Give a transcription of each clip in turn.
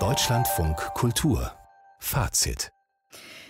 Deutschlandfunk Kultur Fazit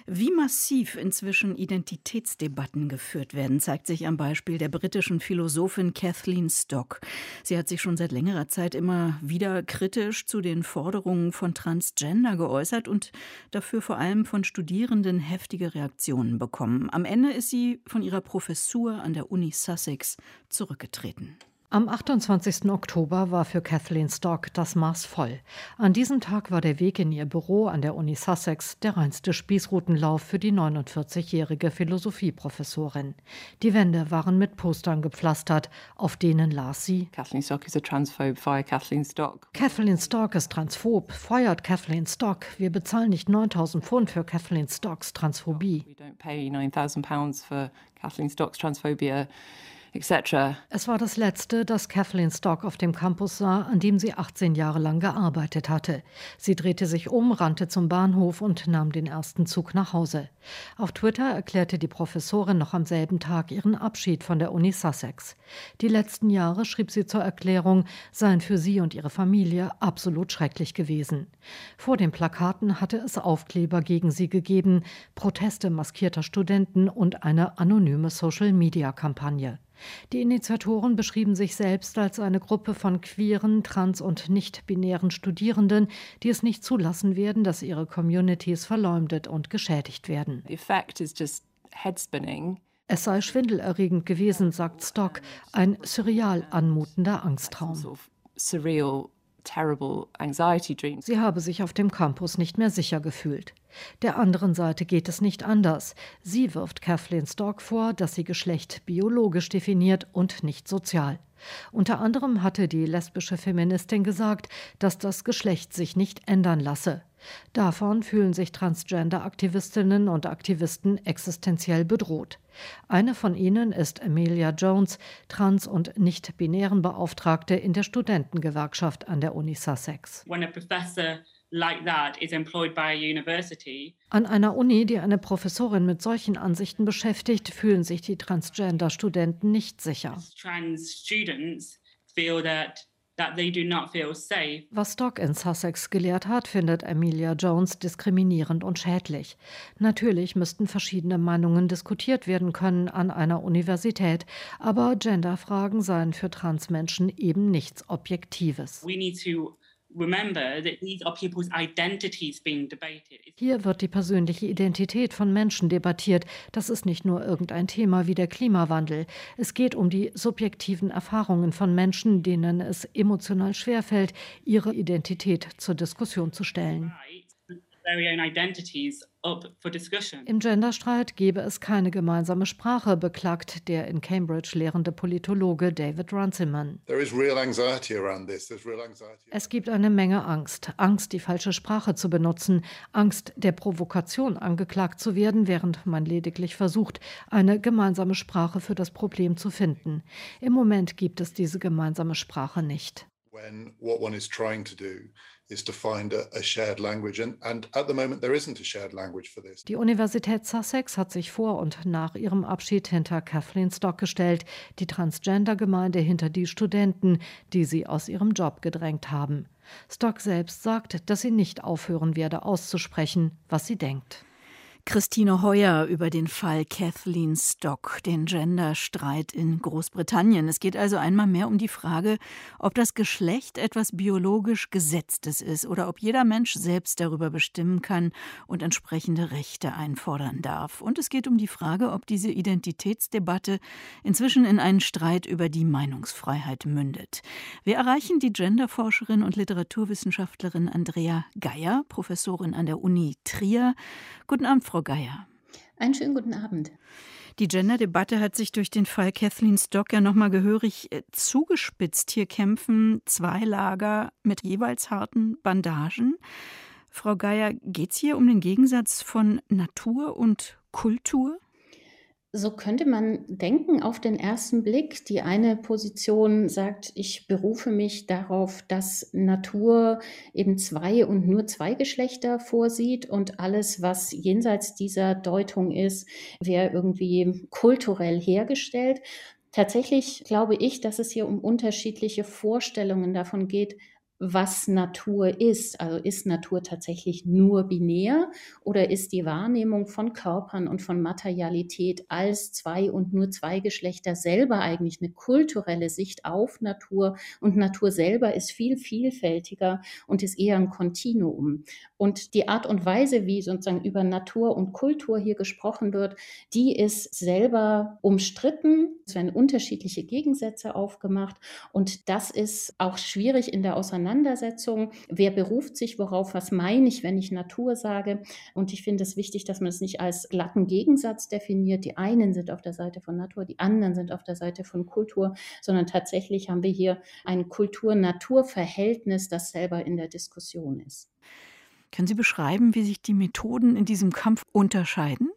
wie massiv inzwischen Identitätsdebatten geführt werden, zeigt sich am Beispiel der britischen Philosophin Kathleen Stock. Sie hat sich schon seit längerer Zeit immer wieder kritisch zu den Forderungen von Transgender geäußert und dafür vor allem von Studierenden heftige Reaktionen bekommen. Am Ende ist sie von ihrer Professur an der Uni Sussex zurückgetreten. Am 28. Oktober war für Kathleen Stock das Maß voll. An diesem Tag war der Weg in ihr Büro an der Uni Sussex der reinste Spießrutenlauf für die 49-jährige Philosophieprofessorin. Die Wände waren mit Postern gepflastert, auf denen las sie: Kathleen Stock is a transphobe, fire Kathleen Stock. Kathleen Stock ist transphob, feuert Kathleen Stock. Wir bezahlen nicht 9000 Pfund für Kathleen Stocks Transphobie. We don't pay 9000 pounds for Kathleen Stock's transphobia etc. Es war das letzte, das Kathleen Stock auf dem Campus sah, an dem sie 18 Jahre lang gearbeitet hatte. Sie drehte sich um, rannte zum Bahnhof und nahm den ersten Zug nach Hause. Auf Twitter erklärte die Professorin noch am selben Tag ihren Abschied von der Uni Sussex. Die letzten Jahre, schrieb sie zur Erklärung, seien für sie und ihre Familie absolut schrecklich gewesen. Vor den Plakaten hatte es Aufkleber gegen sie gegeben, Proteste maskierter Studenten und eine anonyme Social-Media-Kampagne. Die Initiatoren beschrieben sich selbst als eine Gruppe von queeren, trans- und nicht-binären Studierenden, die es nicht zulassen werden, dass ihre Communities verleumdet und geschädigt werden. Es sei schwindelerregend gewesen, sagt Stock, ein surreal anmutender Angsttraum. Sie habe sich auf dem Campus nicht mehr sicher gefühlt. Der anderen Seite geht es nicht anders. Sie wirft Kathleen Stock vor, dass sie Geschlecht biologisch definiert und nicht sozial. Unter anderem hatte die lesbische Feministin gesagt, dass das Geschlecht sich nicht ändern lasse. Davon fühlen sich Transgender-Aktivistinnen und Aktivisten existenziell bedroht. Eine von ihnen ist Amelia Jones, trans- und nicht-binären Beauftragte in der Studentengewerkschaft an der Uni Sussex. An einer Uni, die eine Professorin mit solchen Ansichten beschäftigt, fühlen sich die Transgender-Studenten nicht sicher. Trans was Stock in Sussex gelehrt hat, findet Amelia Jones diskriminierend und schädlich. Natürlich müssten verschiedene Meinungen diskutiert werden können an einer Universität, aber Genderfragen seien für Transmenschen eben nichts Objektives. We need to hier wird die persönliche Identität von Menschen debattiert. Das ist nicht nur irgendein Thema wie der Klimawandel. Es geht um die subjektiven Erfahrungen von Menschen, denen es emotional schwerfällt, ihre Identität zur Diskussion zu stellen. Im Genderstreit gebe es keine gemeinsame Sprache, beklagt der in Cambridge lehrende Politologe David Runciman. Es gibt eine Menge Angst. Angst, die falsche Sprache zu benutzen, Angst, der Provokation angeklagt zu werden, während man lediglich versucht, eine gemeinsame Sprache für das Problem zu finden. Im Moment gibt es diese gemeinsame Sprache nicht. When what one is trying to do die Universität Sussex hat sich vor und nach ihrem Abschied hinter Kathleen Stock gestellt, die Transgender-Gemeinde hinter die Studenten, die sie aus ihrem Job gedrängt haben. Stock selbst sagt, dass sie nicht aufhören werde auszusprechen, was sie denkt. Christine Heuer über den Fall Kathleen Stock, den Genderstreit in Großbritannien. Es geht also einmal mehr um die Frage, ob das Geschlecht etwas biologisch Gesetztes ist oder ob jeder Mensch selbst darüber bestimmen kann und entsprechende Rechte einfordern darf. Und es geht um die Frage, ob diese Identitätsdebatte inzwischen in einen Streit über die Meinungsfreiheit mündet. Wir erreichen die Genderforscherin und Literaturwissenschaftlerin Andrea Geier, Professorin an der Uni Trier. Guten Abend, Frau Frau Geier. Einen schönen guten Abend. Die Gender-Debatte hat sich durch den Fall Kathleen Stock ja nochmal gehörig äh, zugespitzt. Hier kämpfen zwei Lager mit jeweils harten Bandagen. Frau Geier, geht es hier um den Gegensatz von Natur und Kultur? So könnte man denken auf den ersten Blick. Die eine Position sagt, ich berufe mich darauf, dass Natur eben zwei und nur zwei Geschlechter vorsieht und alles, was jenseits dieser Deutung ist, wäre irgendwie kulturell hergestellt. Tatsächlich glaube ich, dass es hier um unterschiedliche Vorstellungen davon geht, was Natur ist. Also ist Natur tatsächlich nur binär oder ist die Wahrnehmung von Körpern und von Materialität als zwei und nur zwei Geschlechter selber eigentlich eine kulturelle Sicht auf Natur und Natur selber ist viel vielfältiger und ist eher ein Kontinuum. Und die Art und Weise, wie sozusagen über Natur und Kultur hier gesprochen wird, die ist selber umstritten. Es werden unterschiedliche Gegensätze aufgemacht und das ist auch schwierig in der Auseinandersetzung Auseinandersetzung. Wer beruft sich worauf? Was meine ich, wenn ich Natur sage? Und ich finde es wichtig, dass man es nicht als glatten Gegensatz definiert. Die einen sind auf der Seite von Natur, die anderen sind auf der Seite von Kultur, sondern tatsächlich haben wir hier ein Kultur-Natur-Verhältnis, das selber in der Diskussion ist. Können Sie beschreiben, wie sich die Methoden in diesem Kampf unterscheiden?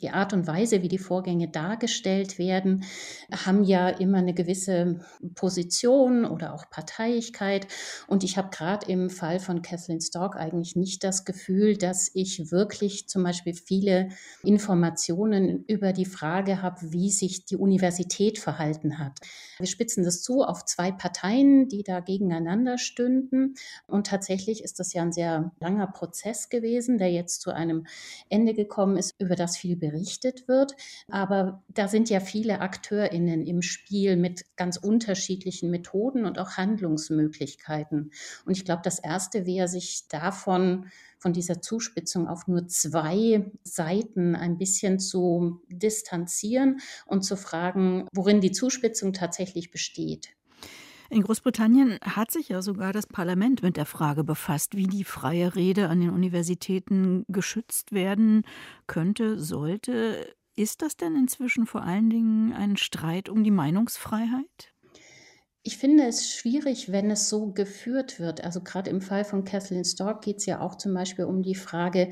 Die Art und Weise, wie die Vorgänge dargestellt werden, haben ja immer eine gewisse Position oder auch Parteiigkeit. Und ich habe gerade im Fall von Kathleen Stork eigentlich nicht das Gefühl, dass ich wirklich zum Beispiel viele Informationen über die Frage habe, wie sich die Universität verhalten hat. Wir spitzen das zu auf zwei Parteien, die da gegeneinander stünden. Und tatsächlich ist das ja ein sehr langer Prozess gewesen, der jetzt zu einem Ende gekommen ist, über das viel berichtet wird. Aber da sind ja viele AkteurInnen im Spiel mit ganz unterschiedlichen Methoden und auch Handlungsmöglichkeiten. Und ich glaube, das Erste wäre, sich davon von dieser Zuspitzung auf nur zwei Seiten ein bisschen zu distanzieren und zu fragen, worin die Zuspitzung tatsächlich besteht. In Großbritannien hat sich ja sogar das Parlament mit der Frage befasst, wie die freie Rede an den Universitäten geschützt werden könnte, sollte. Ist das denn inzwischen vor allen Dingen ein Streit um die Meinungsfreiheit? Ich finde es schwierig, wenn es so geführt wird. Also gerade im Fall von Kathleen Stork geht es ja auch zum Beispiel um die Frage,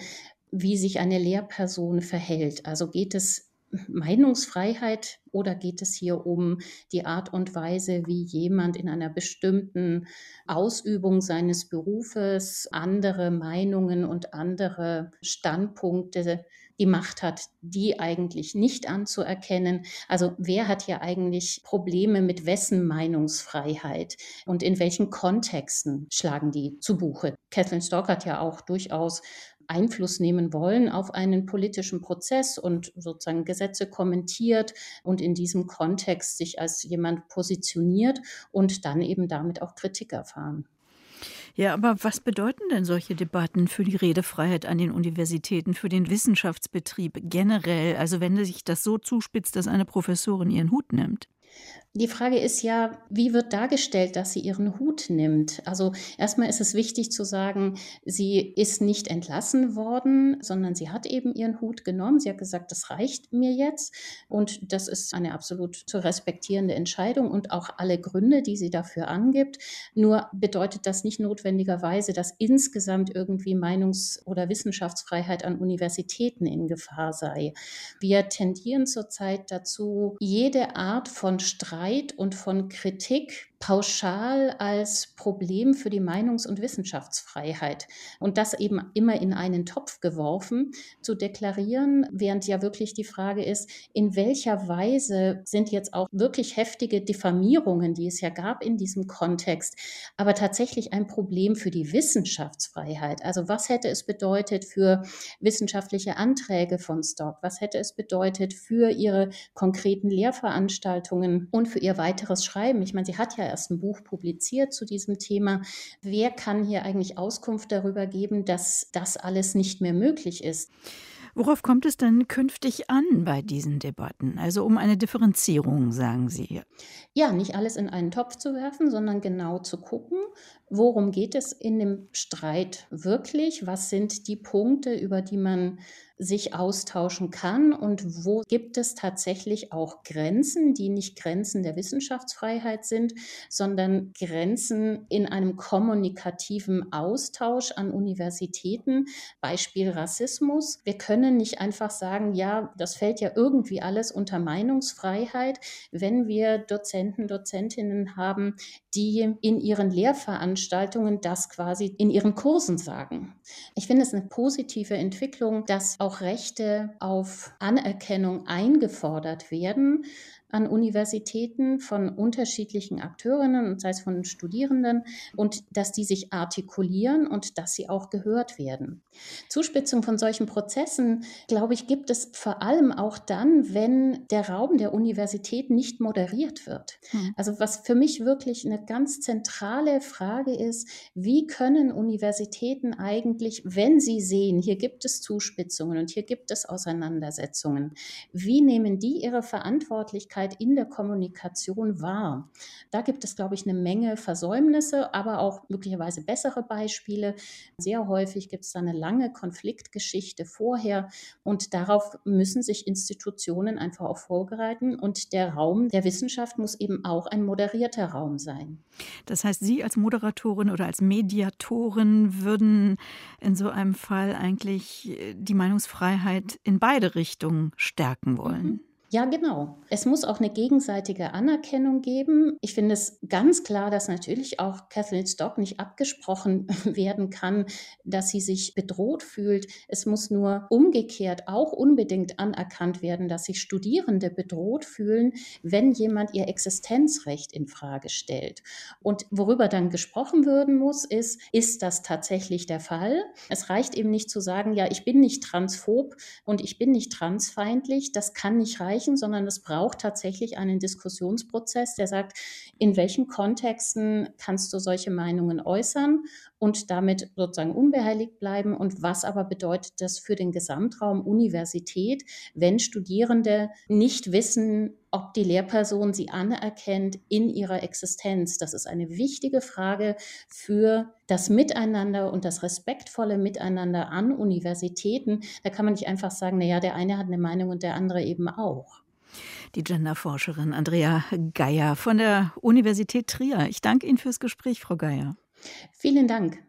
wie sich eine Lehrperson verhält. Also geht es Meinungsfreiheit oder geht es hier um die Art und Weise, wie jemand in einer bestimmten Ausübung seines Berufes andere Meinungen und andere Standpunkte die Macht hat, die eigentlich nicht anzuerkennen. Also wer hat hier eigentlich Probleme mit wessen Meinungsfreiheit und in welchen Kontexten schlagen die zu Buche? Kathleen Stock hat ja auch durchaus Einfluss nehmen wollen auf einen politischen Prozess und sozusagen Gesetze kommentiert und in diesem Kontext sich als jemand positioniert und dann eben damit auch Kritik erfahren. Ja, aber was bedeuten denn solche Debatten für die Redefreiheit an den Universitäten, für den Wissenschaftsbetrieb generell? Also wenn sich das so zuspitzt, dass eine Professorin ihren Hut nimmt? Die Frage ist ja, wie wird dargestellt, dass sie ihren Hut nimmt? Also erstmal ist es wichtig zu sagen, sie ist nicht entlassen worden, sondern sie hat eben ihren Hut genommen. Sie hat gesagt, das reicht mir jetzt. Und das ist eine absolut zu respektierende Entscheidung und auch alle Gründe, die sie dafür angibt. Nur bedeutet das nicht notwendigerweise, dass insgesamt irgendwie Meinungs- oder Wissenschaftsfreiheit an Universitäten in Gefahr sei. Wir tendieren zurzeit dazu, jede Art von Streit und von Kritik pauschal als Problem für die Meinungs- und Wissenschaftsfreiheit und das eben immer in einen Topf geworfen zu deklarieren, während ja wirklich die Frage ist, in welcher Weise sind jetzt auch wirklich heftige Diffamierungen, die es ja gab in diesem Kontext, aber tatsächlich ein Problem für die Wissenschaftsfreiheit. Also was hätte es bedeutet für wissenschaftliche Anträge von Stock? Was hätte es bedeutet für ihre konkreten Lehrveranstaltungen und für ihr weiteres Schreiben? Ich meine, sie hat ja erst ein Buch publiziert zu diesem Thema. Wer kann hier eigentlich Auskunft darüber geben, dass das alles nicht mehr möglich ist? Worauf kommt es denn künftig an bei diesen Debatten? Also um eine Differenzierung, sagen Sie. Ja, nicht alles in einen Topf zu werfen, sondern genau zu gucken, worum geht es in dem Streit wirklich? Was sind die Punkte, über die man sich austauschen kann und wo gibt es tatsächlich auch Grenzen, die nicht Grenzen der Wissenschaftsfreiheit sind, sondern Grenzen in einem kommunikativen Austausch an Universitäten, Beispiel Rassismus. Wir können nicht einfach sagen, ja, das fällt ja irgendwie alles unter Meinungsfreiheit, wenn wir Dozenten, Dozentinnen haben, die in ihren Lehrveranstaltungen das quasi in ihren Kursen sagen. Ich finde es eine positive Entwicklung, dass auch Rechte auf Anerkennung eingefordert werden an Universitäten von unterschiedlichen Akteurinnen und sei es von Studierenden und dass die sich artikulieren und dass sie auch gehört werden. Zuspitzung von solchen Prozessen, glaube ich, gibt es vor allem auch dann, wenn der Raum der Universität nicht moderiert wird. Hm. Also was für mich wirklich eine ganz zentrale Frage ist, wie können Universitäten eigentlich, wenn sie sehen, hier gibt es Zuspitzungen und hier gibt es Auseinandersetzungen, wie nehmen die ihre Verantwortlichkeit in der Kommunikation wahr? Da gibt es, glaube ich, eine Menge Versäumnisse, aber auch möglicherweise bessere Beispiele. Sehr häufig gibt es da eine lange Konfliktgeschichte vorher und darauf müssen sich Institutionen einfach auch vorbereiten und der Raum der Wissenschaft muss eben auch ein moderierter Raum sein. Das heißt, Sie als Moderatorin oder als Mediatorin würden in so einem Fall eigentlich äh, die Meinungsfreiheit in beide Richtungen stärken wollen. Mhm. Ja, genau. Es muss auch eine gegenseitige Anerkennung geben. Ich finde es ganz klar, dass natürlich auch Kathleen Stock nicht abgesprochen werden kann, dass sie sich bedroht fühlt. Es muss nur umgekehrt auch unbedingt anerkannt werden, dass sich Studierende bedroht fühlen, wenn jemand ihr Existenzrecht in Frage stellt. Und worüber dann gesprochen werden muss, ist, ist das tatsächlich der Fall? Es reicht eben nicht zu sagen, ja, ich bin nicht transphob und ich bin nicht transfeindlich. Das kann nicht reichen erreichen, sondern es braucht tatsächlich einen Diskussionsprozess, der sagt, in welchen Kontexten kannst du solche Meinungen äußern und damit sozusagen unbehelligt bleiben und was aber bedeutet das für den Gesamtraum Universität, wenn Studierende nicht wissen, ob die Lehrperson sie anerkennt in ihrer Existenz. Das ist eine wichtige Frage für das Miteinander und das respektvolle Miteinander an Universitäten. Da kann man nicht einfach sagen, naja, der eine hat eine Meinung und der andere eben auch. Die Genderforscherin Andrea Geier von der Universität Trier. Ich danke Ihnen fürs Gespräch, Frau Geier. Vielen Dank.